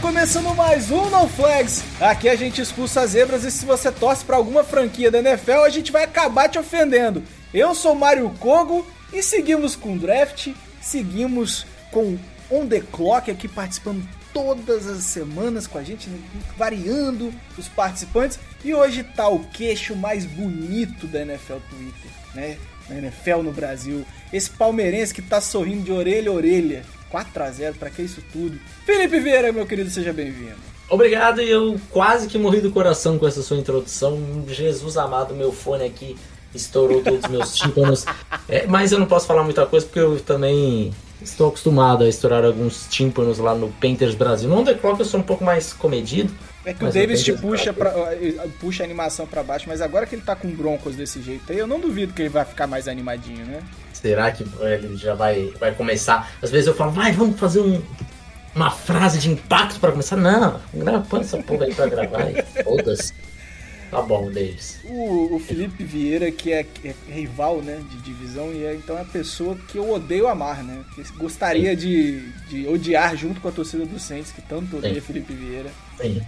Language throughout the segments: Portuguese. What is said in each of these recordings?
Começando mais um No Flags. Aqui a gente expulsa as zebras e se você torce pra alguma franquia da NFL, a gente vai acabar te ofendendo. Eu sou Mário Kogo e seguimos com draft, seguimos com On The Clock aqui participando todas as semanas com a gente, né, variando os participantes. E hoje tá o queixo mais bonito da NFL Twitter, né? Na NFL no Brasil. Esse palmeirense que tá sorrindo de orelha a orelha. 4x0, pra que isso tudo? Felipe Vieira, meu querido, seja bem-vindo. Obrigado, e eu quase que morri do coração com essa sua introdução. Jesus amado, meu fone aqui estourou todos os meus tímpanos. É, mas eu não posso falar muita coisa porque eu também estou acostumado a estourar alguns tímpanos lá no Painters Brasil. No On The Clock eu sou um pouco mais comedido. É que o Davis te puxa, pra, puxa a animação pra baixo, mas agora que ele tá com Broncos desse jeito aí, eu não duvido que ele vai ficar mais animadinho, né? Será que ele já vai, vai começar? Às vezes eu falo, vai, vamos fazer um- uma frase de impacto para começar. Não, põe essa porra aí pra gravar. Foda-se. Tá bom, Davis. O, o Felipe Vieira, que é, é rival, né, de divisão, e é, então é a pessoa que eu odeio amar, né? Gostaria de, de odiar junto com a torcida do Saints, que tanto odeia Sim. Felipe Vieira. Tenho.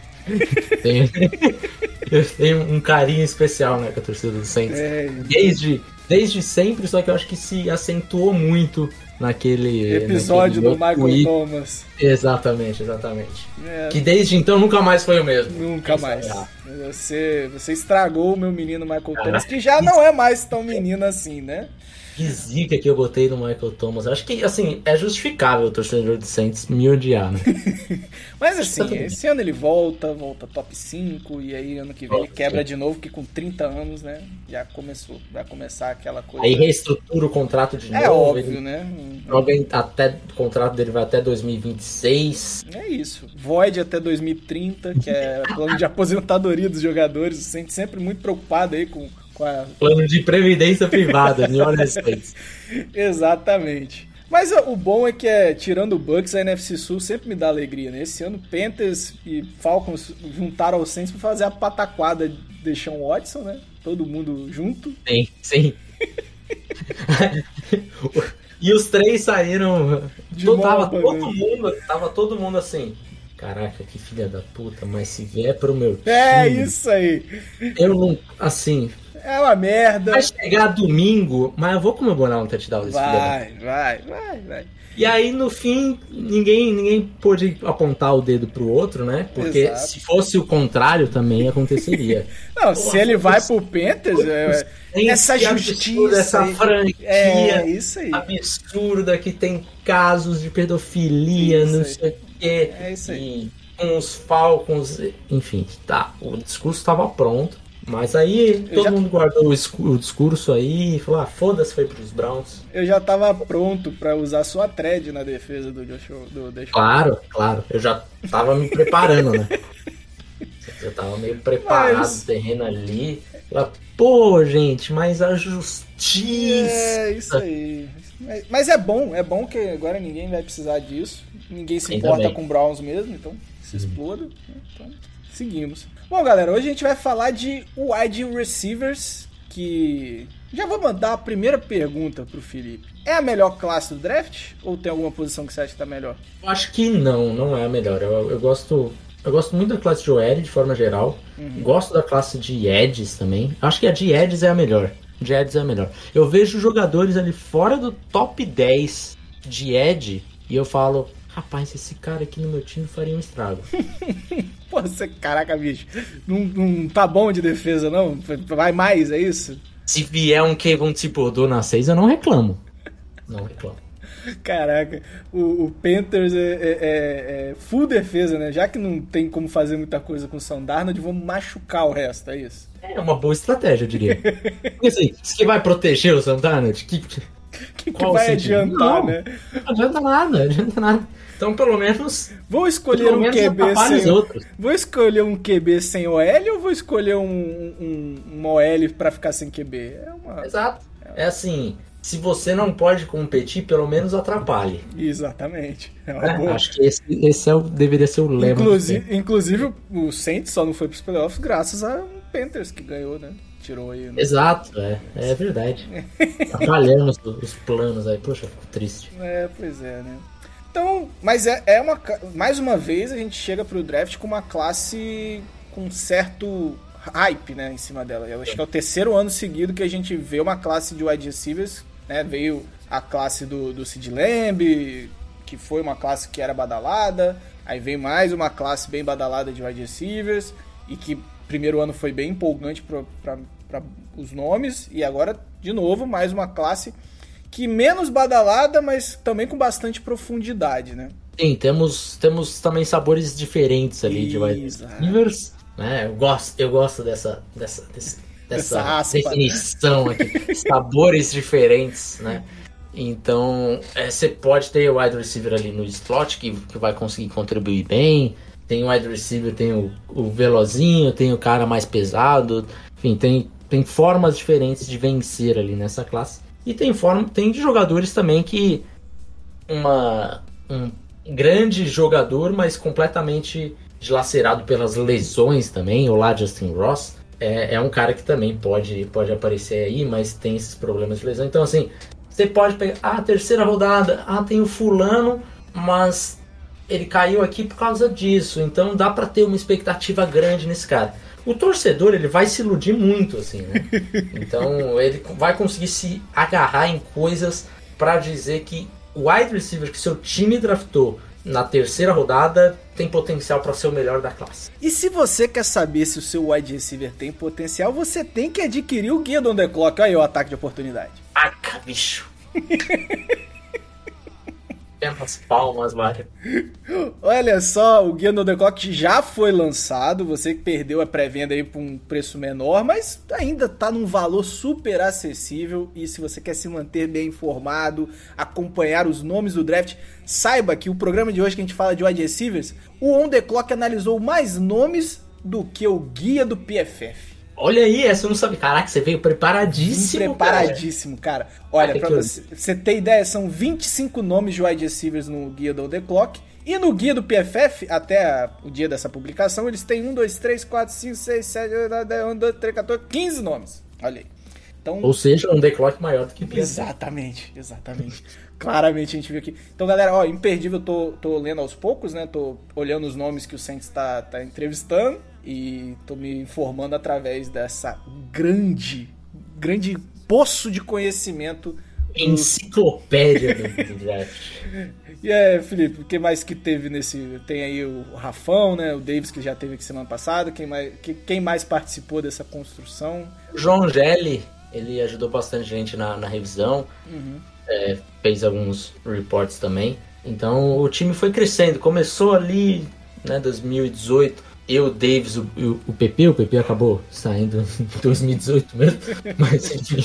Tenho, eu tenho um carinho especial né, com a torcida do Saints. É, Desde, desde sempre, só que eu acho que se acentuou muito naquele episódio naquele do Michael tweet. Thomas. Exatamente, exatamente. É, Que desde então nunca mais foi o mesmo. Nunca mais. é errado. Você, você estragou o meu menino Michael Caraca. Thomas, que já não é mais tão menino assim, né? Que zica que eu botei no Michael Thomas. Acho que, assim, é justificável o torcedor de Saints me odiar, né? Mas Tá assim, bem. esse ano ele volta, volta top 5, e aí ano que vem ele quebra sim. de novo, que com 30 anos, né? Já começou, vai começar aquela coisa. Aí reestrutura o contrato de é novo. óbvio, ele né? joga até, o contrato dele vai até 2026. É isso. Void até 2030, que é plano de aposentadoria dos jogadores. Se sente sempre muito preocupado aí com a. Plano de previdência privada, New Orleans Saints. Exatamente. Mas o bom é que, é, tirando o Bucks, a NFC Sul sempre me dá alegria, né? Esse ano, Panthers e Falcons juntaram ao Saints pra fazer a pataquada de Deshaun Watson, né? Todo mundo junto. Sim, sim. e os três saíram. De to- tava moba, todo né? mundo, tava todo mundo assim. Caraca, que filha da puta, mas se vier pro meu time, É isso aí. eu não. Assim, É uma merda. vai chegar domingo, mas eu vou comemorar um touchdown desse filho da Vai, vai, vai, vai. E aí, no fim, ninguém, ninguém pôde apontar o dedo pro outro, né? Porque Exato. se fosse o contrário, também aconteceria. Não, se ele vai pro Panthers, é, Tem essa justiça. essa franquia É, isso aí. absurda que tem casos de pedofilia, Isso não sei o quê. É isso aí. E com os Falcons, enfim, tá. O discurso estava pronto. Mas aí Eu todo já- mundo guardou o, discurso aí e falou: ah, foda-se, foi pros Browns. Eu já tava pronto pra usar sua thread na defesa do Joshua. Do Deshaun. Claro, claro. Eu já tava me preparando, né? Eu tava meio preparado Mas- o terreno ali. Falei, Pô, gente, mas a justiça. É, isso aí. Mas- Mas é bom, é bom que agora ninguém vai precisar disso. Ninguém se Ainda importa bem. com Browns mesmo, então se exploda. Então, seguimos. Bom, galera, hoje a gente vai falar de wide receivers, que... Já vou mandar a primeira pergunta pro Felipe. É a melhor classe do draft? Ou tem alguma posição que você acha que tá melhor? Eu acho que não, não é a melhor. Eu, eu gosto. Eu gosto muito da classe de OL de forma geral. Gosto da classe de Eds também. Acho que a de Eds é a melhor. De Eds é a melhor. Eu vejo jogadores ali fora do top 10 de Ed e eu falo, rapaz, esse cara aqui no meu time faria um estrago. Pô, você, caraca, bicho, não, não tá bom de defesa, não? Vai mais, é isso? Se vier um Kevin Thibodeau na 6, eu não reclamo. Não reclamo. Caraca, o, o Panthers é, é- é- é full defesa, né? Já que não tem como fazer muita coisa com o Sandarnold, vamos machucar o resto, é isso? É uma boa estratégia, eu diria. Porque assim, isso que vai proteger o Santana? Que, que, que vai sentido? adiantar, não, né? Não adianta nada, não adianta nada. Então, pelo menos. Vou escolher um QB sem. Vou escolher um QB sem OL ou vou escolher um, um, um OL pra ficar sem QB? É uma... Exato. É assim. Se você não pode competir, pelo menos atrapalhe. Exatamente. É é, acho que esse, esse é o, deveria ser o lema. Inclusive, inclusive o Saints só não foi pros playoffs graças a Panthers que ganhou, né? Tirou aí. Né? Exato, é, é verdade. Atrapalhamos os planos aí. Poxa, fico triste. É, pois é, né? Então, mas é, é uma. Mais uma vez a gente chega pro draft com uma classe com certo hype, né, em cima dela. Eu acho que é o terceiro ano seguido que a gente vê uma classe de wide receivers, né? Veio a classe do, do Sid Lamb, que foi uma classe que era badalada. Aí vem mais uma classe bem badalada de wide receivers. E que primeiro ano foi bem empolgante para os nomes. E agora, de novo, mais uma classe que menos badalada, mas também com bastante profundidade, né? Sim, temos, temos também sabores diferentes ali de wide receivers. Né? Eu, gosto, eu gosto dessa, dessa, dessa, dessa definição aqui. sabores diferentes, né? Então, é, você pode ter o wide receiver ali no slot que, que vai conseguir contribuir bem. Tem o wide receiver, tem o, o velozinho, tem o cara mais pesado. Enfim, tem, tem formas diferentes de vencer ali nessa classe. E tem forma, tem jogadores também que uma um grande jogador, mas completamente dilacerado pelas lesões também, o lá Justin Ross. É, é um cara que também pode, pode aparecer aí, mas tem esses problemas de lesão. Então, assim, você pode pegar, ah, terceira rodada, ah, tem o fulano, mas ele caiu aqui por causa disso. Então dá para ter uma expectativa grande nesse cara o torcedor ele vai se iludir muito, assim, né? Então ele vai conseguir se agarrar em coisas para dizer que o wide receiver que seu time draftou na terceira rodada tem potencial para ser o melhor da classe. E se você quer saber se o seu wide receiver tem potencial, você tem que adquirir o guia do On The Clock. Aí o ataque de oportunidade. Aca, bicho. as palmas, Mário. Olha só, o Guia No The Clock já foi lançado. Você que perdeu a pré-venda aí por um preço menor, mas ainda tá num valor super acessível. E se você quer se manter bem informado, acompanhar os nomes do draft, saiba que o programa de hoje que a gente fala de wide receivers, o On The Clock analisou mais nomes do que o Guia do PFF. Olha aí, essa eu não sabia. Caraca, você veio preparadíssimo. preparadíssimo, cara. cara. Olha, pra você, você ter ideia, são 25 nomes de wide receivers no guia do The Clock. E no guia do PFF, até o dia dessa publicação, eles têm 1, 2, 3, 4, 5, 6, 7, 8, 1, 2, 3, 14, 15 nomes. Olha aí. Então, Ou seja, um The Clock maior do que PFF. Exatamente, exatamente. Claramente a gente viu aqui. Então, galera, ó, imperdível, tô, tô lendo aos poucos, né? Tô olhando os nomes que o Saints tá, tá entrevistando e tô me informando através dessa grande, grande poço de conhecimento. Enciclopédia do draft. e é, Felipe, o que mais que teve nesse. Tem aí o Rafão, né? O Davis que já teve aqui semana passada. Quem mais, quem mais participou dessa construção? O João Gelli, ele ajudou bastante gente na, na revisão. Uhum. É, fez alguns reports também. Então o time foi crescendo. Começou ali, né, 2018 eu, Davis, o, o PP, o PP acabou saindo em 2018 mesmo, mas enfim,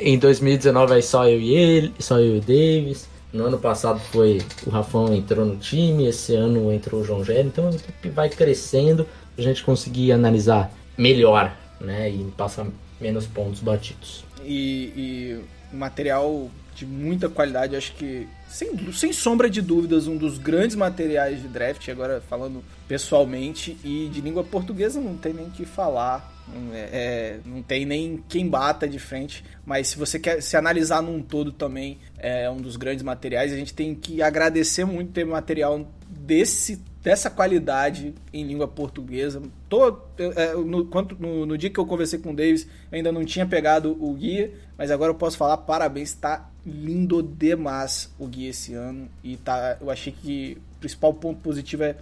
em 2019 aí só eu e ele, só eu e o Davis. No ano passado foi o Rafão entrou no time, esse ano entrou o João Gélio, então a equipe vai crescendo pra gente conseguir analisar melhor, né, e passar menos pontos batidos. E, e material de muita qualidade, acho que sem, sem sombra de dúvidas, um dos grandes materiais de draft, agora falando pessoalmente, e de língua portuguesa não tem nem que falar, é, é, não tem nem quem bata de frente, mas se você quer se analisar num todo também, é um dos grandes materiais, a gente tem que agradecer muito ter material desse dessa qualidade em língua portuguesa. Tô, é, no, no, no, dia que eu conversei com o Davis, eu ainda não tinha pegado o guia, mas agora eu posso falar parabéns, está lindo demais o guia esse ano. E tá, eu achei que o principal ponto positivo é,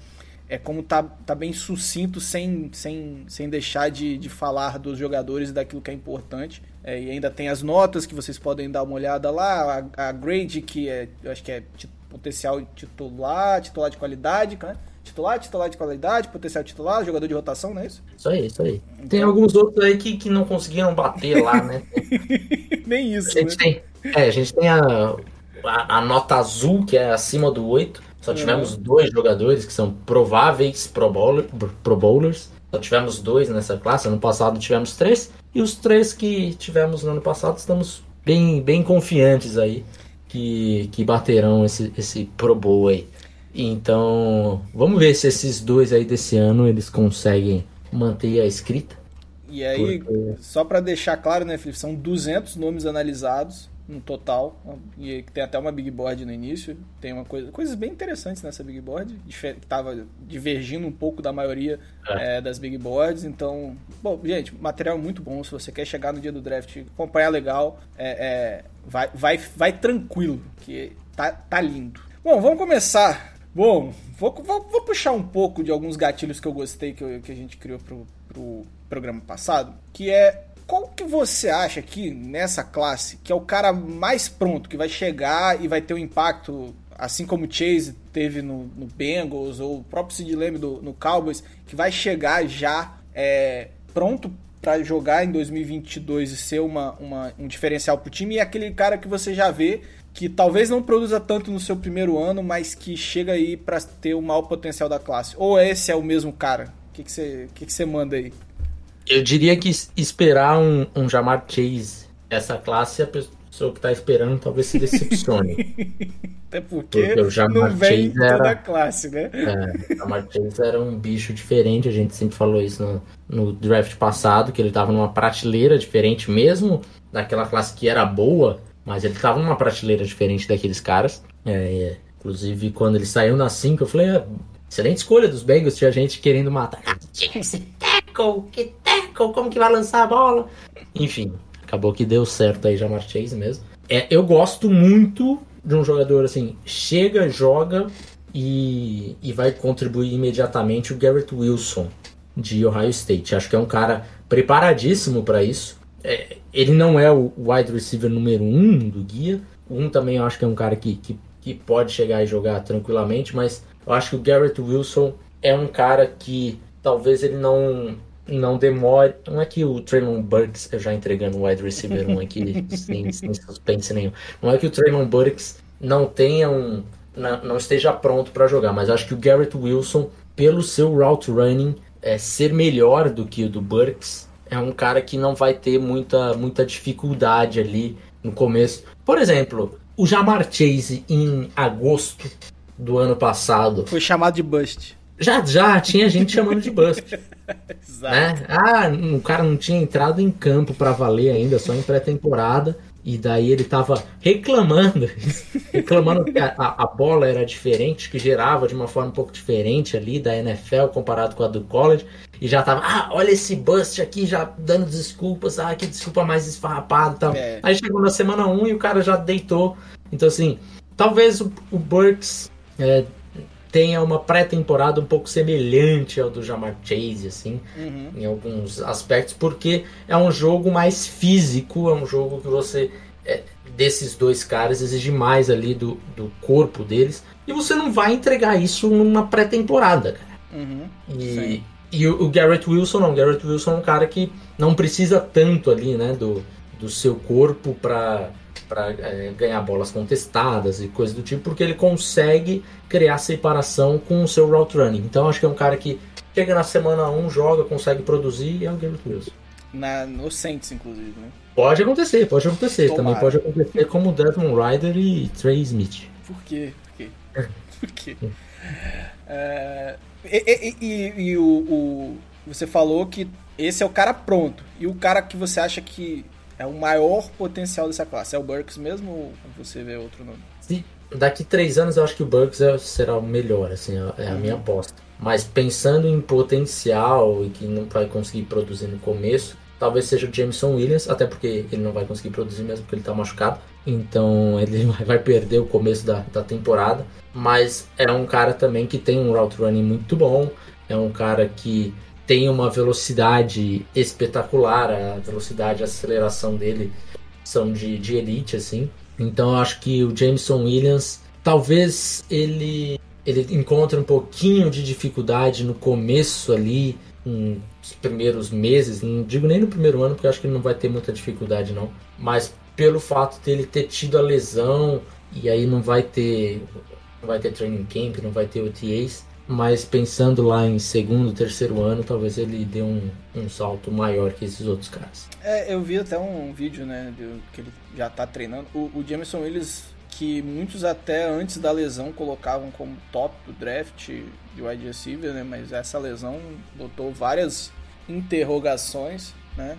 é como tá, tá bem sucinto, sem, sem, sem deixar de, de falar dos jogadores e daquilo que é importante. É, e ainda tem as notas que vocês podem dar uma olhada lá. A, a grade, que é, eu acho que é potencial titular, titular de qualidade, né? Titular, titular de qualidade, potencial titular, jogador de rotação, não é isso? Isso aí, isso aí. Então... Tem alguns outros aí que, que não conseguiram bater lá, né? Nem isso. A gente, né? tem, É, a gente tem a, a, a nota azul, que é acima do 8. Só tivemos uhum. dois jogadores que são prováveis Pro, Bowler, Pro Bowlers. Só tivemos dois nessa classe. Ano passado tivemos três. E os três que tivemos no ano passado estamos bem, bem confiantes aí que, que baterão esse, esse Pro Bowl aí. Então, vamos ver se esses dois aí desse ano eles conseguem manter a escrita. E aí, porque... só para deixar claro, né, Felipe, são 200 nomes analisados no total. E tem até uma big board no início. Tem uma coisa, coisas bem interessantes nessa big board, que estava divergindo um pouco da maioria é. É, das big boards. Então, bom, gente, material muito bom. Se você quer chegar no dia do draft, acompanhar legal, é, é, vai, vai, vai tranquilo, que tá, tá lindo. Bom, vamos começar. Bom, vou, vou, vou puxar um pouco de alguns gatilhos que eu gostei que, eu, que a gente criou pro, pro programa passado, que é qual que você acha aqui nessa classe que é o cara mais pronto, que vai chegar e vai ter um impacto, assim como o Chase teve no, no Bengals ou o próprio Sid Lamb no Cowboys, que vai chegar já é, pronto para jogar em 2022 e ser uma, uma, um diferencial para o time, e é aquele cara que você já vê que talvez não produza tanto no seu primeiro ano, mas que chega aí para ter o maior potencial da classe. Ou esse é o mesmo cara? O que, que, você, que, que você manda aí? Eu diria que esperar um, um Jamar Chase essa classe, a pessoa que tá esperando talvez se decepcione. Até porque, porque o Jamar não vem Chase era, toda a classe, né? É, o Jamar Chase era um bicho diferente, a gente sempre falou isso no, no draft passado, que ele tava numa prateleira diferente mesmo daquela classe que era boa, mas ele tava numa prateleira diferente daqueles caras. É, é, inclusive, quando ele saiu na 5, eu falei, ah, excelente escolha dos Bengals, tinha gente querendo matar. Tackle, que tackle, como que vai lançar a bola? Enfim, acabou que deu certo aí Jamar Chase mesmo. É, eu gosto muito de um jogador assim, chega, joga e, e vai contribuir imediatamente o Garrett Wilson de Ohio State. Acho que é um cara preparadíssimo para isso. É, ele não é o wide receiver número um do guia. Um também eu acho que é um cara que, que, que pode chegar e jogar tranquilamente, mas eu acho que o Garrett Wilson é um cara que talvez ele não não demore. Não é que o Traylon Burks, eu já entregando o wide receiver 1 aqui, sem, sem suspense nenhum. Não é que o Traylon Burks não tenha um. Não, não esteja pronto para jogar, mas acho que o Garrett Wilson, pelo seu route running, é, ser melhor do que o do Burks, é um cara que não vai ter muita, muita dificuldade ali no começo. Por exemplo, o Jamar Chase em agosto do ano passado. Foi chamado de bust. Já, já tinha gente chamando de bust. Exato. Né? Ah, o cara não tinha entrado em campo para valer ainda, só em pré-temporada. E daí ele tava reclamando, reclamando que a, a, bola era diferente, que gerava de uma forma um pouco diferente ali da NFL comparado com a do college. E já tava, ah, olha esse bust aqui, já dando desculpas, ah, que desculpa mais esfarrapada e tal. É. Aí chegou na semana 1 e o cara já deitou. Então, assim, talvez o, o Burks é, tenha uma pré-temporada um pouco semelhante ao do Jamar Chase, assim, uhum. em alguns aspectos, porque é um jogo mais físico, é um jogo que você, é, desses dois caras, exige mais ali do, do corpo deles, e você não vai entregar isso numa pré-temporada, cara. Uhum. E, e o, o Garrett Wilson não, o Garrett Wilson é um cara que não precisa tanto ali, né, do, do seu corpo para para é, ganhar bolas contestadas e coisas do tipo, porque ele consegue criar separação com o seu route running. Então acho que é um cara que chega na semana 1, joga, consegue produzir e é o Garrett Wilson. Na, no Saints, inclusive, né? Pode acontecer, pode acontecer. Tomara. Também pode acontecer como Desmond Ryder e Trey Smith. Por quê? Por quê? Por quê? É, e, e, e, e o, o, você falou que esse é o cara pronto. E o cara que você acha que é o maior potencial dessa classe. É o Burks mesmo ou você vê outro nome? Sim. Daqui três anos eu acho que o Burks é, será o melhor, assim, é, é a uhum. minha aposta. Mas pensando em potencial e que não vai conseguir produzir no começo, talvez seja o Jameson Williams, até porque ele não vai conseguir produzir mesmo porque ele está machucado. Então ele vai perder o começo da, da temporada. Mas é um cara também que tem um route running muito bom. É um cara que tem uma velocidade espetacular, a velocidade a aceleração dele são de, de elite, assim. Então eu acho que o Jameson Williams, talvez ele, ele encontre um pouquinho de dificuldade no começo ali, nos primeiros meses, não digo nem no primeiro ano, porque eu acho que ele não vai ter muita dificuldade não, mas pelo fato dele ter tido a lesão e aí não vai ter não vai ter training camp, não vai ter OTAs, mas pensando lá em segundo, terceiro ano, talvez ele dê um, um salto maior que esses outros caras. É, eu vi até um vídeo, né, de, que ele já tá treinando. O, o Jameson Willis, que muitos até antes da lesão colocavam como top do draft de wide receiver, né, mas essa lesão botou várias interrogações, né.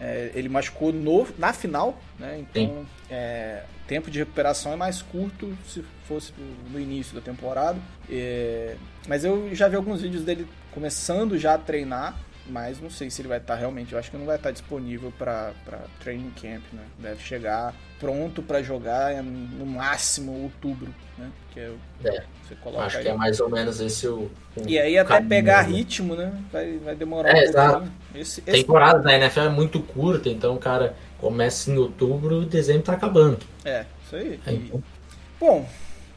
É, ele machucou no, na final, né, então é, tempo de recuperação é mais curto se fosse no início da temporada. É, mas eu já vi alguns vídeos dele começando já a treinar, mas não sei se ele vai estar realmente. Eu acho que não vai estar disponível para training camp, né? Deve chegar pronto para jogar no máximo outubro, né? Que é, é você coloca acho aí. que é mais ou menos esse o. o e aí até caminho, pegar né? ritmo, né? Vai, vai demorar é, um exato. Esse, esse... Temporada da NFL é muito curta, então, cara, começa em outubro e dezembro tá acabando. É, isso aí. É, então. Bom,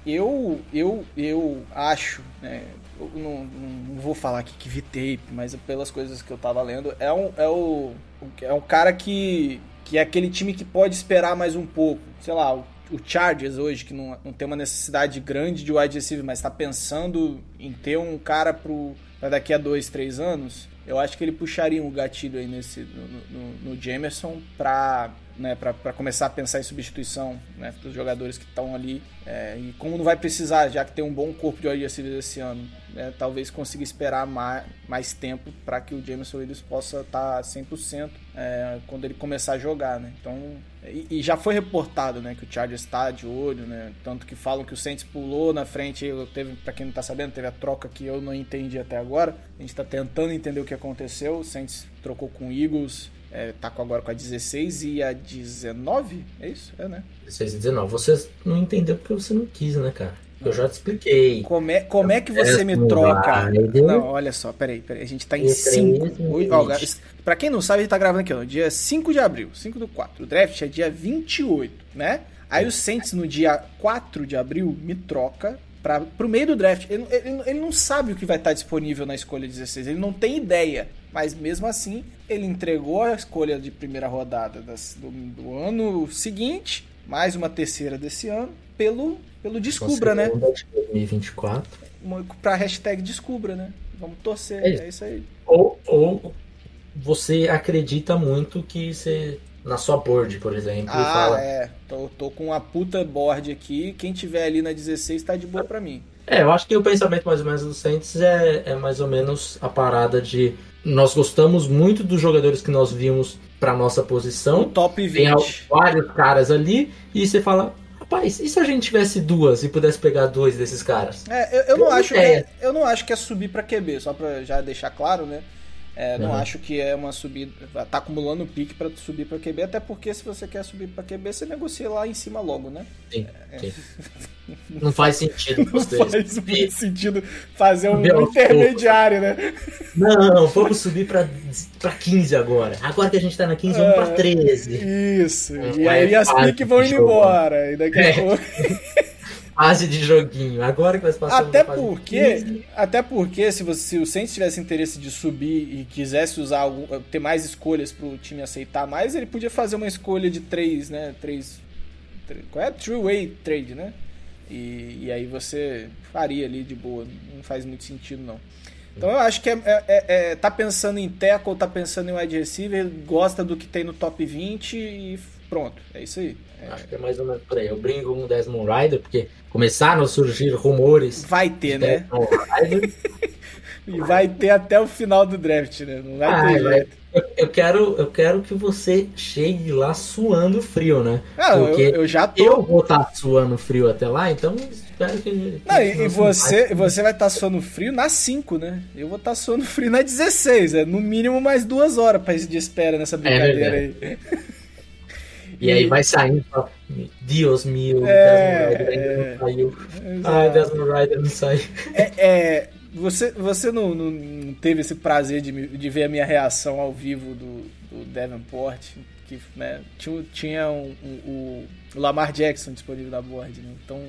eu, eu, eu acho, né, eu não, não, vou falar aqui que vi tape, mas pelas coisas que eu tava lendo, é um, é o, é um cara que, que é aquele time que pode esperar mais um pouco. Sei lá, o, o Chargers hoje, que não, não tem uma necessidade grande de wide receiver, mas está pensando em ter um cara pro, pra daqui a dois, três anos, eu acho que ele puxaria um gatilho aí nesse, no, no, no Jamerson para né, para começar a pensar em substituição né, para os jogadores que estão ali. É, e como não vai precisar, já que tem um bom corpo de wide receivers esse ano, né, talvez consiga esperar mais, mais tempo para que o Jameson Williams possa estar tá 100% é, quando ele começar a jogar. Né? Então, e, já foi reportado né, que o Chargers está de olho, né, tanto que falam que o Saints pulou na frente. Teve, para quem não está sabendo, teve a troca que eu não entendi até agora. A gente está tentando entender o que aconteceu. O Saints trocou com o Eagles é, tá com agora com a 16 e a 19? É isso? É, né? 16 e 19. Você não entendeu porque você não quis, né, cara? Eu já te expliquei. Como é, como é que você me troca? Não, olha só, peraí, peraí. A gente tá em 5. Pra quem não sabe, a gente tá gravando aqui, ó. Dia 5 de abril, 5 do 4. O draft é dia 28, né? Aí o Saints no dia 4 de abril me troca para pro meio do draft. Ele, ele, ele, não sabe o que vai estar disponível na escolha 16, ele não tem ideia. Mas mesmo assim, ele entregou a escolha de primeira rodada das, do, do, ano seguinte, mais uma terceira desse ano, pelo, pelo Descubra, né? 2024. Pra hashtag Descubra, né? Vamos torcer, é, é isso aí. Ou, ou você acredita muito que você na sua board, por exemplo. Ah, fala... é. Tô, tô com uma puta board aqui. Quem tiver ali na 16 tá de boa pra mim. É, eu acho que o pensamento mais ou menos do Saints é, é mais ou menos a parada de nós gostamos muito dos jogadores que nós vimos para nossa posição. O top 20. Tem vários caras ali e você fala, rapaz, e se a gente tivesse duas e pudesse pegar dois desses caras? É, eu, eu não acho que é, eu não acho que é subir para QB, só para já deixar claro, né? É, não uhum. acho que é uma subida. Tá acumulando pique para subir para QB, até porque se você quer subir para QB, você negocia lá em cima logo, né? Sim. É. sim. não faz sentido não faz muito sentido fazer um Meu intermediário, né? Não, vamos subir para 15 agora. Agora que a gente tá na 15, vamos para 13. Isso. e aí as piques vão indo embora. E daqui a é. pouco. fase de joguinho. Agora que vai passar até porque, até porque se, você, se o Saints tivesse interesse de subir e quisesse usar algum, ter mais escolhas para o time aceitar mais, ele podia fazer uma escolha de três, né? Três, três qual é? True way trade, né? E, e aí você faria ali de boa. Não faz muito sentido não. Então eu acho que é, é, é, é tá pensando em tackle, tá pensando em wide receiver, gosta do que tem no top 20 e pronto, é isso aí. É... Acho que é mais ou menos por aí. Eu brinco um Desmond Rider, porque começaram a surgir rumores. Vai ter, né? e vai ter até o final do draft, né? Não vai ah, ter jeito. Eu, eu, quero, eu quero que você chegue lá suando frio, né? Não, Porque eu, eu já tô. Eu vou estar tá suando frio até lá, então espero que. Não, e, e você, você vai estar tá suando frio na 5, né? Eu vou estar tá suando frio na 16. É no mínimo mais duas horas pra de espera nessa é brincadeira é aí. E, aí vai saindo, Deus meu, é, Desmond Rider ainda não saiu. Ai, Desmond Rider não saiu. É, é, você você não, não teve esse prazer de, de ver a minha reação ao vivo do, do Davenport, que né, tinha, tinha um, um, o Lamar Jackson disponível na board, né? Então.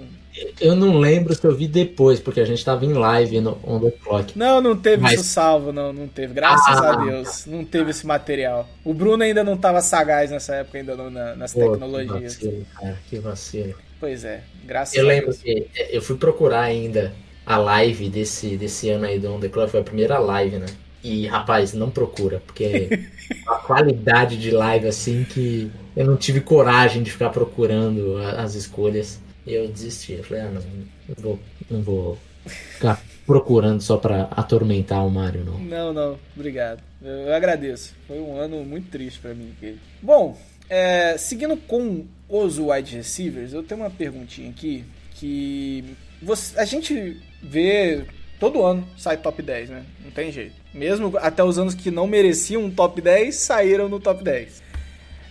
Eu não lembro se eu vi depois, porque a gente tava em live no On The Clock. Não, não teve Mas... isso salvo, não, não teve. Graças ah, a Deus, não teve esse material. O Bruno ainda não tava sagaz nessa época, ainda não, na, nas Pô, tecnologias. Que vacilo, cara, que vacilo. Pois é, graças eu a Deus. Eu lembro que é, eu fui procurar ainda a live desse, desse ano aí do On The Clock, foi a primeira live, né? E, rapaz, não procura, porque a qualidade de live assim que eu não tive coragem de ficar procurando as escolhas. E eu desisti. Eu falei, ah, não, não vou, não vou ficar procurando só para atormentar o Mario, não. Não, não, obrigado. Eu, eu agradeço. Foi um ano muito triste para mim. Bom, é, seguindo com os wide receivers, eu tenho uma perguntinha aqui que você, a gente vê todo ano sai top 10, né? Não tem jeito. Mesmo até os anos que não mereciam um top 10, saíram no top 10.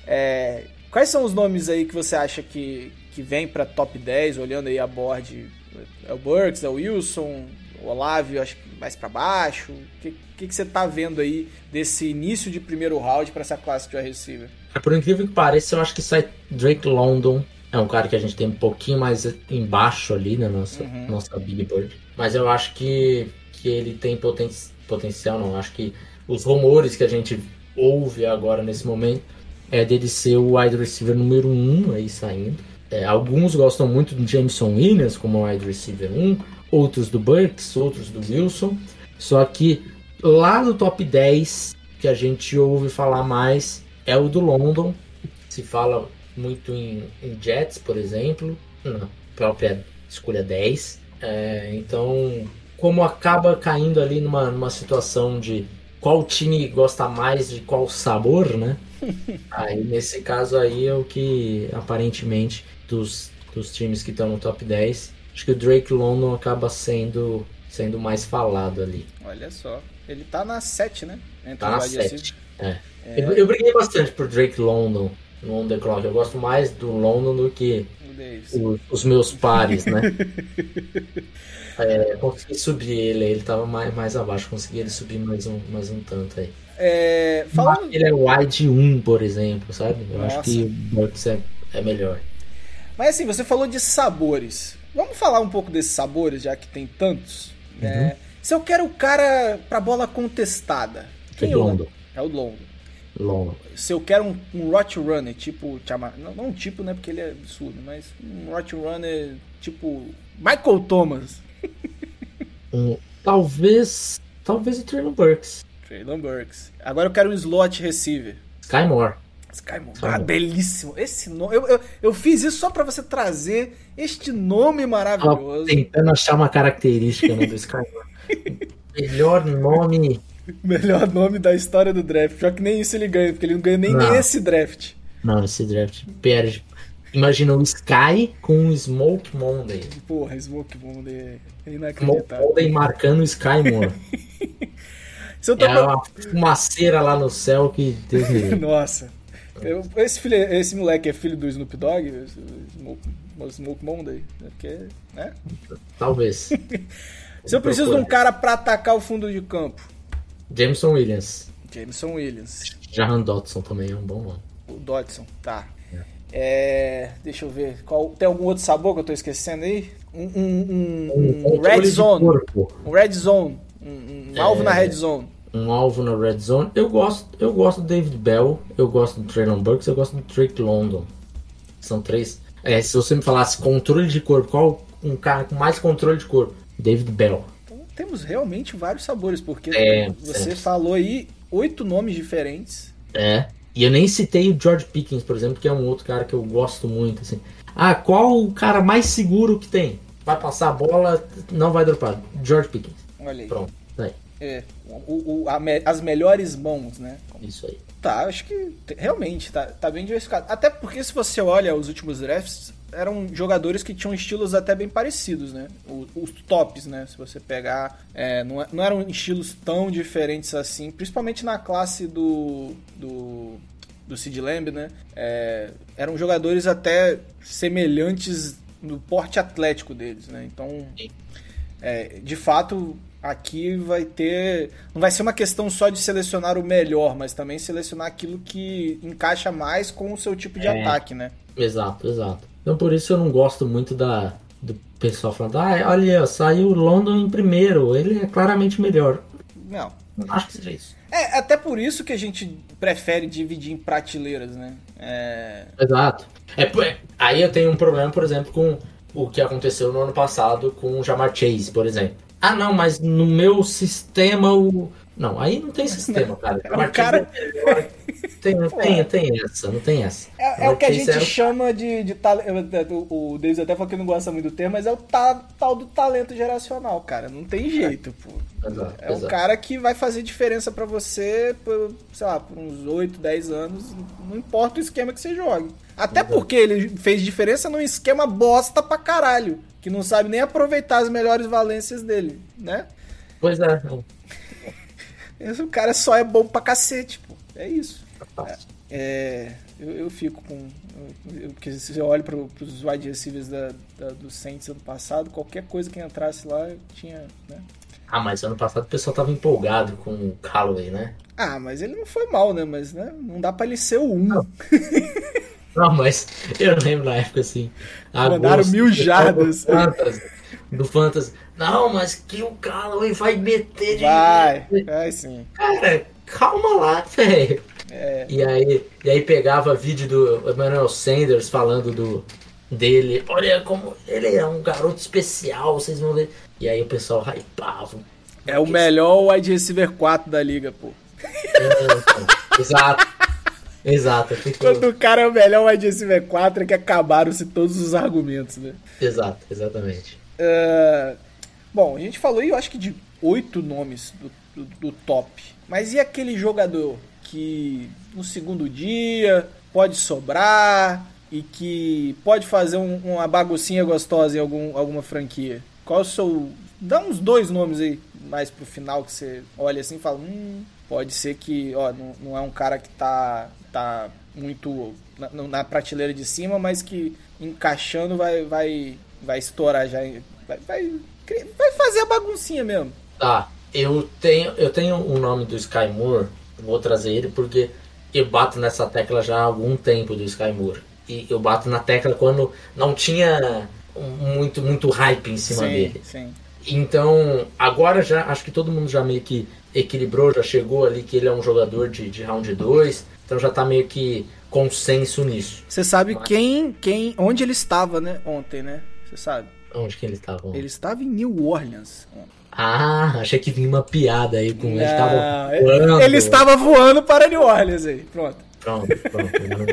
É, quais são os nomes aí que você acha que, que vem para top 10, olhando aí a board? É o Burks, é o Wilson, o Olávio, acho que mais para baixo. O que, que, que, você tá vendo aí desse início de primeiro round para essa classe de wide receiver? É, por incrível que pareça, eu acho que sai Drake London. É um cara que a gente tem um pouquinho mais embaixo ali na nossa, uhum. nossa Big. Mas eu acho que, que ele tem poten potencial, não. Acho que os rumores que a gente ouve agora nesse momento é dele ser o wide receiver número 1 um aí saindo. É, alguns gostam muito do Jameson Williams como wide receiver 1, outros do Burks, outros do Wilson. Só que lá no top 10 que a gente ouve falar mais é o do London. Se fala muito em, em Jets, por exemplo, na própria escolha 10. É, então, como acaba caindo ali numa, numa situação de qual time gosta mais de qual sabor, né? aí nesse caso aí é o que aparentemente dos, dos times que estão no top 10, acho que o Drake London acaba sendo sendo mais falado ali. Olha só, ele tá na 7, né? Entre tá na 7. É. É. Eu, eu briguei bastante por Drake London no On The Clock. Eu gosto mais do London do que o, os meus pares, né? É, consegui subir ele, ele tava mais, mais abaixo, consegui ele subir mais um, mais um tanto aí. É, falando... Ele é wide 1, por exemplo, sabe? Eu Nossa. acho que o Bucks é, é melhor. Mas assim, você falou de sabores. Vamos falar um pouco desses sabores, já que tem tantos. Uhum. É, se eu quero o cara pra bola contestada, quem é o Londo? É o Londo. Se eu quero um, um Rot Runner, tipo. Não, não um tipo, né? Porque ele é absurdo, mas um Rot Runner tipo. Michael Thomas. um, talvez. Talvez o Traylon Burks. Traylon Burks. Agora eu quero um slot receiver. Sky Moore. Sky Moore. Ah, belíssimo. Esse nome. Eu, eu, eu fiz isso só para você trazer este nome maravilhoso. tentando achar uma característica né, do Sky Moore. Melhor nome. Melhor nome da história do draft. Só que nem isso ele ganha, porque ele não ganha nem, nem esse draft. Não, esse draft perde. Imagina o Sky com o Smoke Monday. Porra, Smoke Monday é inacreditável. Smoke Monday marcando o Sky Moore. Se eu tô é uma fumaceira lá no céu que me Nossa. Eu, esse, filho, esse moleque é filho do Snoop Dogg? Smoke, Smoke Monday? É porque, né? Talvez. Se eu preciso de um cara pra atacar o fundo de campo. Jameson Williams. Jameson Williams. Jahan Dodson também é um bom nome. O Dodson, tá. É. é. deixa eu ver. Qual, tem algum outro sabor que eu tô esquecendo aí? Um, um, um, um, Red Zone. Um Red Zone. Um, um alvo na Red Zone um alvo na red zone. Eu gosto, eu gosto do David Bell, eu gosto do Traylon Burks, eu gosto do Drake London. São três. É, se você me falasse controle de corpo, qual um cara com mais controle de corpo? David Bell. Temos realmente vários sabores, porque é, você é. falou aí oito nomes diferentes. É. E eu nem citei o George Pickens, por exemplo, que é um outro cara que eu gosto muito. Assim. Ah, qual o cara mais seguro que tem? Vai passar a bola, não vai dropar. George Pickens. Olha aí. Pronto. Aí. É, o, o, a, as melhores mãos, né? Isso aí. Tá, acho que realmente tá, tá bem diversificado. Até porque se você olha os últimos drafts, eram jogadores que tinham estilos até bem parecidos, né? Os, os tops, né? Se você pegar, é, não, não eram estilos tão diferentes assim, principalmente na classe do do, do Sid Lamb, né? É, eram jogadores até semelhantes no porte atlético deles, né? Então, é, de fato, Aqui vai ter. Não vai ser uma questão só de selecionar o melhor, mas também selecionar aquilo que encaixa mais com o seu tipo de É. ataque, né? Exato, exato. Então por isso eu não gosto muito da do pessoal falando, ah, olha, saiu o London em primeiro, ele é claramente melhor. Não. Não acho que seja isso. É até por isso que a gente prefere dividir em prateleiras, né? É. Exato. É, é, aí eu tenho um problema, por exemplo, com o que aconteceu no ano passado com o Jamar Chase, por exemplo. Ah, não, mas no meu sistema o. Não, aí não tem sistema, cara. Jamar O cara- Chase é melhor. Tem, tem, tem essa, não tem essa. É, é o que a gente chama de, de talento. O Davis até falou que não gosta muito do termo, mas é o ta- tal do talento geracional, cara. Não tem jeito, pô. Exato, É um exato. cara que vai fazer diferença pra você por, sei lá, por uns 8, 10 anos, não importa o esquema que você jogue. Até Exato. porque ele fez diferença num esquema bosta pra caralho, que não sabe nem aproveitar as melhores valências dele, né? Pois é. Esse o cara só é bom pra cacete, pô. É isso. É. É, eu, eu fico com. Eu, eu- porque se você olha para os wide receivers da, da, do Saints ano passado, qualquer coisa que entrasse lá tinha. Né? Ah, mas ano passado o pessoal tava empolgado com o Callaway, né? Ah, mas ele não foi mal, né? Mas né, não dá pra ele ser o 1. Não. Não, mas eu lembro na época assim. Mandaram agosto, mil jardas. Do Fantasy, do Fantasy. Não, mas que o Callaway vai meter de. Vai, vai sim. Cara, calma lá, velho. É, E aí, e aí pegava vídeo do Emmanuel Sanders falando do dele. Olha como ele é um garoto especial, vocês vão ver. E aí o pessoal hypava. é o melhor wide receiver 4 da liga, pô. Exato. Exato. ficou- Quando o cara é o melhor wide receiver 4, é que acabaram-se todos os argumentos, né? Exato, exatamente. É, bom, a gente falou aí, eu acho que de oito nomes do, do, do top. Mas e aquele jogador que no segundo dia pode sobrar e que pode fazer um- uma baguncinha gostosa em algum, alguma franquia? Qual é o seu. Dá uns dois nomes aí, mais pro final, que você olha assim e fala: hum, pode ser que, ó, não, não é um cara que tá, tá muito na, na prateleira de cima, mas que encaixando vai, vai, vai estourar já. Vai, vai, vai fazer a baguncinha mesmo. Tá, eu tenho, eu tenho o nome do Sky Moore, vou trazer ele porque eu bato nessa tecla já há algum tempo do Sky Moore. E eu bato na tecla quando não tinha muito, muito hype em cima sim, dele. sim. Então, agora já acho que todo mundo já meio que equilibrou, já chegou ali que ele é um jogador de, de round 2, então já tá meio que consenso nisso. Você sabe Mas- quem, quem, onde ele estava, né, ontem, né? Você sabe? Onde que ele tava? Ele estava em New Orleans. Ah, achei que vinha uma piada aí com ele Não, voando. ele estava voando para New Orleans aí. Pronto. Pronto, pronto. eu não-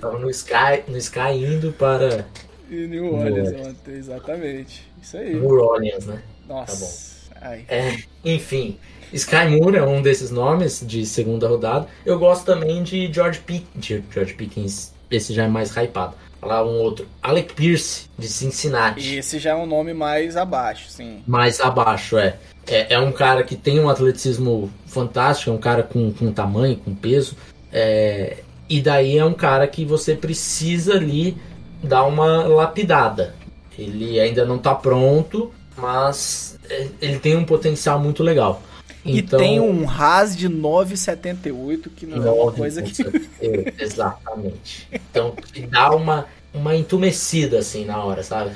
Tava no Sky, no Sky indo para E New New Orleans ontem, exatamente. Isso aí. New Orleans, né? Nossa. Ai. É, enfim, Sky Moore é um desses nomes de segunda rodada. Eu gosto também de George, Pick, de George Pickens, esse já é mais hypado. Falar um outro, Alec Pierce, de Cincinnati. E esse já é um nome mais abaixo, sim. mais abaixo, é. é. É um cara que tem um atleticismo fantástico, é um cara com, com tamanho, com peso. é, e daí é um cara que você precisa ali dar uma lapidada. Ele ainda não tá pronto, mas é, ele tem um potencial muito legal. Então, e tem um RAS de 9,78, que não é uma coisa que. Exatamente. Então, dá uma, uma entumecida assim na hora, sabe?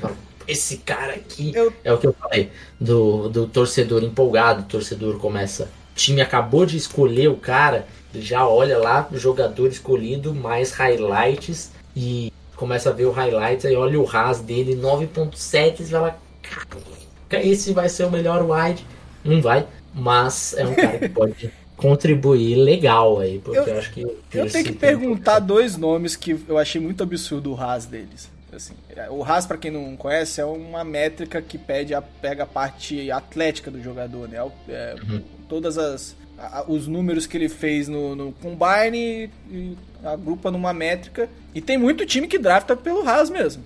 Esse cara aqui Eu- é o que eu falei do, do torcedor empolgado. O torcedor começa. O time acabou de escolher o cara, ele já olha lá o jogador escolhido, mais highlights e começa a ver o highlights, aí olha o RAS dele, 9.7 e fala, "Caraca, esse vai ser o melhor wide. Não vai, mas é um cara que pode contribuir legal aí, porque eu, Eu- acho que... Eu tenho que perguntar dois nomes que eu achei muito absurdo o RAS deles. Assim, o RAS, pra quem não conhece, é uma métrica que pede a, pega a parte atlética do jogador, né? É, Uhum. Todas as a- os números que ele fez no, no Combine e agrupa numa métrica. E tem muito time que drafta pelo RAS mesmo.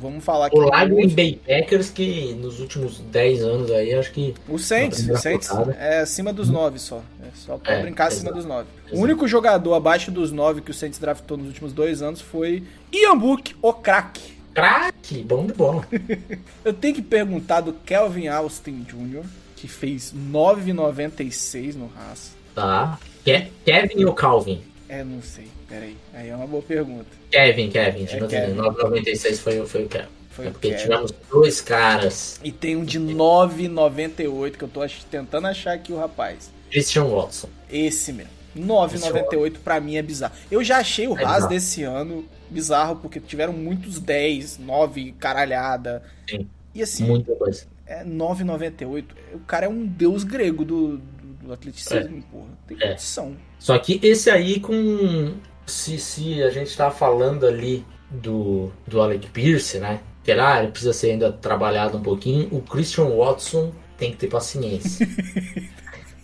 Vamos falar que O lá Green Bay Packers, que nos últimos 10 anos aí, acho que O Saints, o Saints é acima dos 9 só. É só pra É, brincar acima exato. dos 9. O único jogador abaixo dos 9 que o Saints draftou nos últimos dois anos foi Ian Book, o craque. Craque, bom de bola. Eu tenho que perguntar do Kelvin Austin Jr., que fez 9,96 no Haas. Tá. Ke- Kevin ou Calvin? É, não sei. Peraí. Aí é uma boa pergunta. Kevin, Kevin. De É novo, Kevin. 996 foi, o- foi o Kevin. Foi é porque Kevin. tivemos dois caras. E tem um de 9,98 que eu tô tentando achar aqui o rapaz. Christian Watson. Esse mesmo. 9,98 pra mim é bizarro. Eu já achei o É Haas bizarro. desse ano bizarro, porque tiveram muitos 10, 9, caralhada. Sim. E assim, Muita coisa. é 9,98. O cara é um deus grego do, do, do atleticismo, porra. Tem É. condição. Só que esse aí com. Se, se a gente tá falando ali do, do Alec Pierce, né? Que lá ele precisa ser ainda trabalhado um pouquinho. O Christian Watson tem que ter paciência.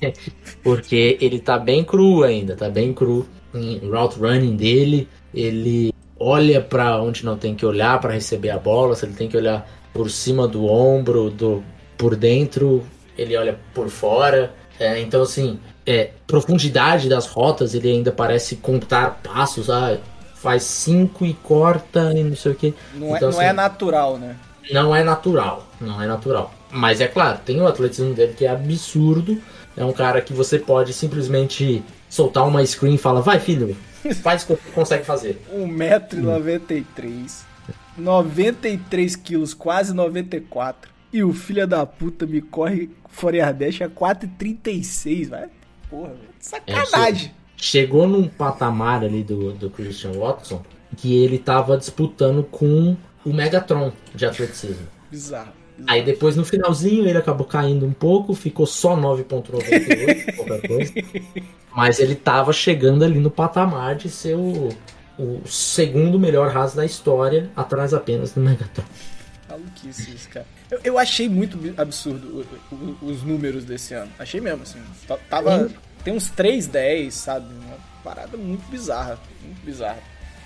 Porque ele tá bem cru ainda, tá bem cru em route running dele. Ele olha pra onde não tem que olhar pra receber a bola, se ele tem que olhar por cima do ombro, do por dentro, ele olha por fora. É, então assim, é, profundidade das rotas, ele ainda parece contar passos, ah, faz cinco e corta e não sei o que. Não, Então, é, não assim, é natural, né? não é natural, não é natural. Mas é claro, tem o atletismo dele que é absurdo. É um cara que você pode simplesmente soltar uma screen e falar, vai filho, faz o que você consegue fazer. 1,93m, 93 quilos, quase 94. E o filho da puta me corre Dash a 4,36, vai. Porra, velho. Sacanagem. Chegou num patamar ali do, do Christian Watson que ele tava disputando com o Megatron de atleticismo. Bizarro. Aí depois no finalzinho ele acabou caindo um pouco, ficou só 9.98, pouca coisa. Mas ele tava chegando ali no patamar de ser o, o segundo melhor raso da história, atrás apenas do Megatron. Maluquice isso, cara. Eu, eu achei muito absurdo o- o- os números desse ano. Achei mesmo, assim. T- Tava. Tem uns 3,10, sabe? Uma parada muito bizarra. Muito bizarra.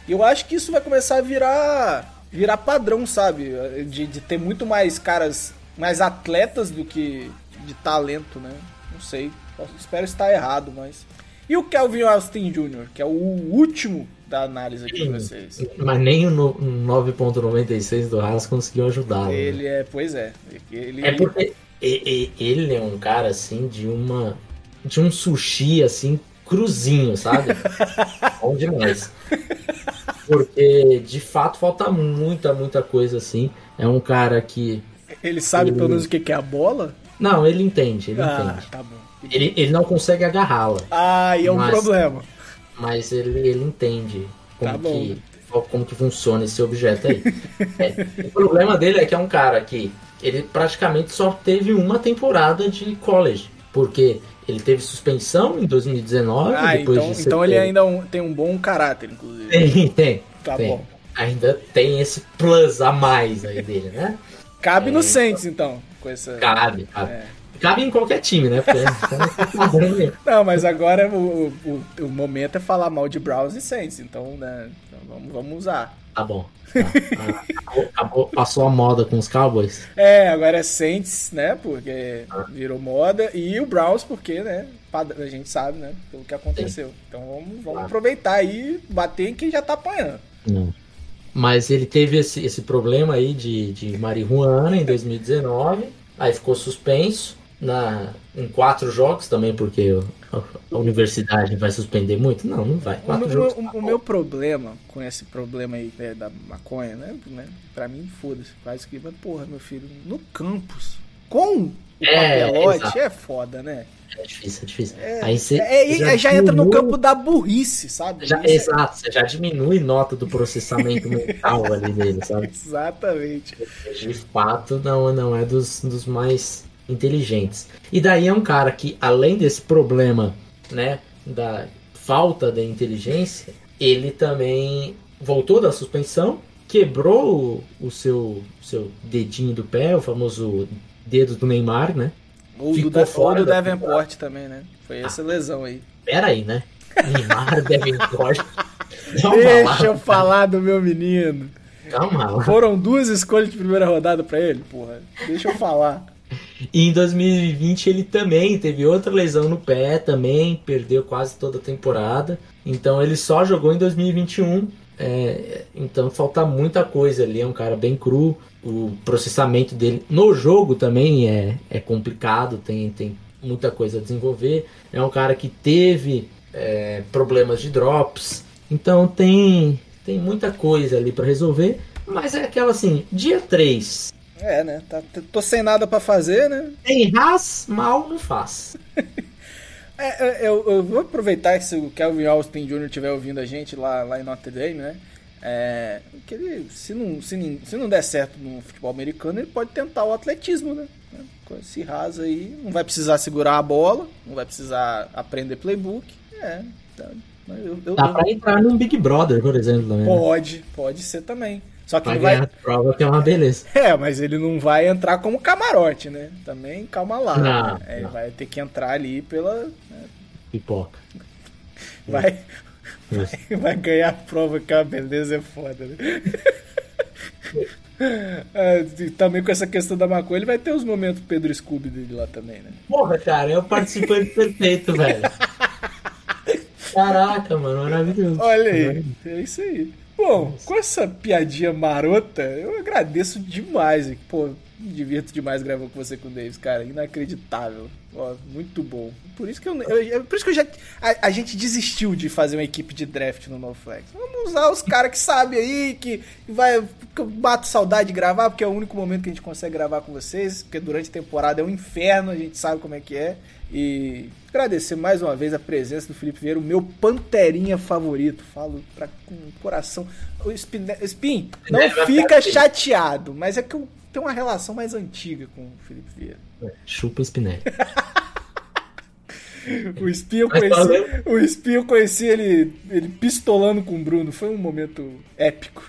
E eu acho que isso vai começar a virar. virar padrão, sabe? De, de ter muito mais caras. mais atletas do que de talento, né? Não sei. Espero estar errado, mas. E o Kelvin Austin Jr., que é o último da análise aqui de vocês. Mas nem o no- 9.96 do Haas conseguiu ajudá-lo. né? Ele é, pois é. Ele, É porque ele é um cara assim de uma. de um sushi assim, cruzinho, sabe? Bom demais. Porque de fato falta muita, muita coisa assim. É um cara que. Ele sabe pelo Ele- menos o que é a bola? Não, ele entende, ele ah, entende. tá bom. Ele, ele não consegue agarrá-la, Ah, e é um Mas- problema. Mas ele, ele entende como, Tá que, como que funciona esse objeto aí. É, o problema dele é que é um cara que ele praticamente só teve uma temporada de college. Porque ele teve suspensão em 2019, Ah, depois então, de então ele ainda um- tem um bom caráter, inclusive. Tem, tem. Tá tem. bom. Ainda tem esse plus a mais aí dele, né? Cabe no É, Saints, então. Com essa... Cabe, cabe. É. Cabe em qualquer time, né? Porque então, Não, mas agora o, o, o momento é falar mal de Browns e Saints, então, né, então vamos, vamos usar. Tá bom. Tá. Acabou- acabou- passou a moda com os Cowboys. É, agora é Saints, né, porque virou moda, e o Browns porque, né, a gente sabe, né, pelo que aconteceu. Então vamos, vamos aproveitar e bater em quem já tá apanhando. Não. Mas ele teve esse, esse problema aí de, de marihuana em 2019, aí ficou suspenso na, em quatro jogos também, porque o- a, a universidade vai suspender muito? Não, não vai. O, Quatro meu- jogos. o- o meu problema com esse problema aí né, da maconha, né, né, pra mim, foda-se, faz o que, mas porra, meu filho, no campus, com o É, papelote, exato. é foda, né? É difícil, é difícil. É, aí você é, é, já, entra no campo da burrice, sabe? já- é- exato, você já diminui nota do processamento mental ali dele, sabe? Exatamente. De fato, não, não é dos, dos mais inteligentes. E daí é um cara que, além desse problema, né, da falta de inteligência, ele também voltou da suspensão, quebrou o, o seu, seu dedinho do pé, o famoso dedo do Neymar, né? Ou do, Ficou da, ou fora do da Davenport também, né? Foi essa lesão aí. Pera aí, né? Neymar, Davenport. Deixa eu lá, falar do meu menino. calma lá. Foram duas escolhas de primeira rodada pra ele, porra. Deixa eu falar. E em 2020 ele também teve outra lesão no pé, também perdeu quase toda a temporada. Então ele só jogou em 2021 É, então falta muita coisa ali. É um cara bem cru. O processamento dele no jogo também é, é complicado. Tem, tem muita coisa a desenvolver. É um cara que teve é, problemas de drops. Então tem, tem muita coisa ali para resolver. Mas é aquela assim, dia 3. É, né? Tá, tô sem nada para fazer, né? Tem ras, mal não faz. É, é, eu, eu, vou aproveitar que se o Kelvin Austin Jr. estiver ouvindo a gente lá, lá em Notre Dame, né? É, que ele, se, não, se, se não der certo no futebol americano, ele pode tentar o atletismo, né? Com esse raso aí, não vai precisar segurar a bola, não vai precisar aprender playbook. É, tá, eu, eu, Dá pra entrar num Big Brother, por exemplo. Também, né? pode, pode ser também. Só que vai vai. prova que é uma beleza. É, mas ele não vai entrar como camarote, né? Também calma lá. Não, né? não. Vai ter que entrar ali pela. Né? Pipoca. Vai, vai, vai, ganhar a prova que a beleza é foda, né? É, também com essa questão da maconha, ele vai ter os momentos Pedro Scooby dele lá também, né? Porra, cara, é o participante perfeito, velho. Caraca, mano, maravilhoso. Olha aí, é isso aí. Bom, com essa piadinha marota, eu agradeço demais. Pô, me divirto demais gravando com você com o Davis, cara. Inacreditável. Ó, muito bom. Por isso que eu, eu por isso que eu já a, a, gente desistiu de fazer uma equipe de draft no NoFlex. Vamos usar os caras que sabem aí, que vai que eu bato saudade de gravar, porque é o único momento que a gente consegue gravar com vocês, porque durante a temporada é um inferno, a gente sabe como é que é. E agradecer mais uma vez a presença do Felipe Vieira, o meu panterinha favorito. Falo pra, com o coração. O Spin, Spin não fica chateado, mas é que eu tenho uma relação mais antiga com o Felipe Vieira. Chupa Spinelli. o Spin eu conheci, o Spin eu conheci ele, ele pistolando com o Bruno. Foi um momento épico.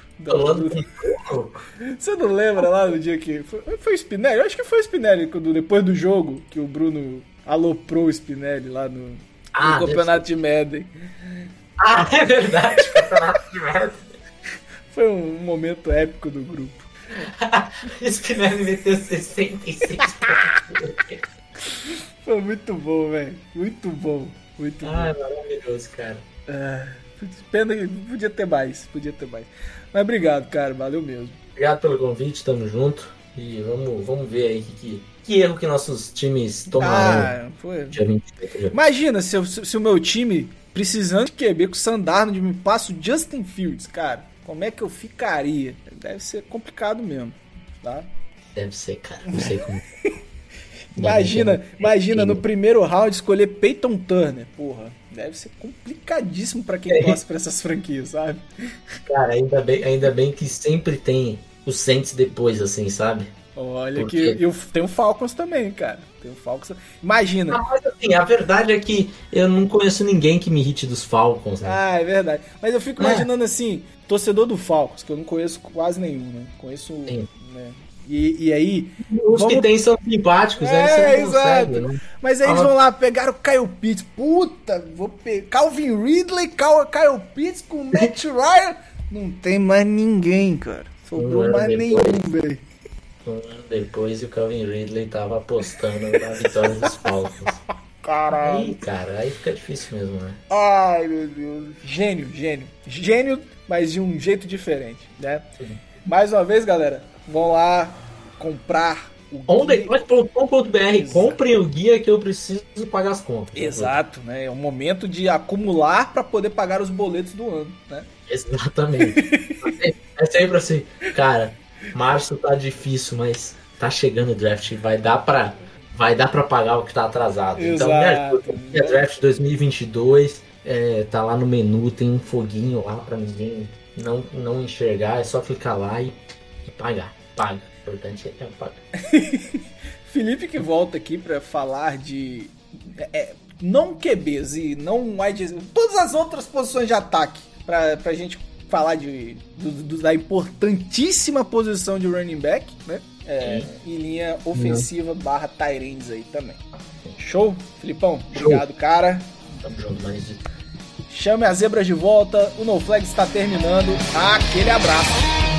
Você não lembra lá no dia que. Foi, foi o Spinelli? Eu acho que foi o Spinelli, quando, depois do jogo, que o Bruno aloprou o Spinelli lá no, ah, no campeonato de Madden. Ah, é verdade, campeonato de Madden. Foi um momento épico do grupo. Spinelli meteu 66 Foi muito bom, velho. Muito bom. Muito ah, bom. maravilhoso, cara. Ah, pena que podia ter mais. Podia ter mais. Mas obrigado, cara. Valeu mesmo. Obrigado pelo convite, tamo junto. E vamos, vamos ver aí que, que que erro que nossos times tomaram. Ah, foi. Imagina se, se, se, o meu time, precisando de QB com o Sandarno, de me passa o Justin Fields, cara. Como é que eu ficaria? Deve ser complicado mesmo, tá? Deve ser, cara. Não sei como. imagina, imagina no primeiro round escolher Peyton Turner. Porra, deve ser complicadíssimo para quem gosta pra essas franquias, sabe? Cara, ainda bem, ainda bem que sempre tem os Saints depois, assim, sabe? Olha Porque... que eu tem o Falcons também, cara. Tem o Falcons. Imagina. Ah, mas assim, a verdade é que eu não conheço ninguém que me irrite dos Falcons, né? Ah, é verdade. Mas eu fico é. imaginando assim, torcedor do Falcons, que eu não conheço quase nenhum, né? Conheço, Sim. né? E, e aí. Os vamos... que tem são simpáticos, é, né? exato. Consegue, né? Mas aí eles vão lá pegar o Kyle Pitts. Puta, vou pegar. Calvin Ridley, Kyle Pitts com Matt Ryan. Não tem mais ninguém, cara. Sobrou mais depois... nenhum, velho um ano depois e o Calvin Ridley tava apostando na vitória dos Falcons. Caralho. Aí, cara, aí fica difícil mesmo, né? Ai, meu Deus. Gênio, gênio. Gênio, mas de um jeito diferente, né? Mais uma vez, galera, vão lá comprar o ondepois.com.br comprem o guia que eu preciso pagar as contas. Exato, né? É o momento de acumular para poder pagar os boletos do ano, né? Exatamente. é sempre assim, cara, Março tá difícil, mas tá chegando o draft. Vai dar pra, vai dar pra pagar o que tá atrasado. Exato. Então, me ajuda. Draft 2022 é, tá lá no menu, tem um foguinho lá pra ninguém não, não enxergar. É só clicar lá e, e pagar. Paga. O importante é pagar. Felipe que volta aqui para falar de é, não QBs e não wide, todas as outras posições de ataque para pra gente falar de, do, do, da importantíssima posição de running back, né? É, e linha ofensiva Não. barra Tyrands aí também. Show? Filipão, Show. obrigado, cara. Tamo junto. Chame as zebras de volta, o No Flag está terminando. Aquele abraço.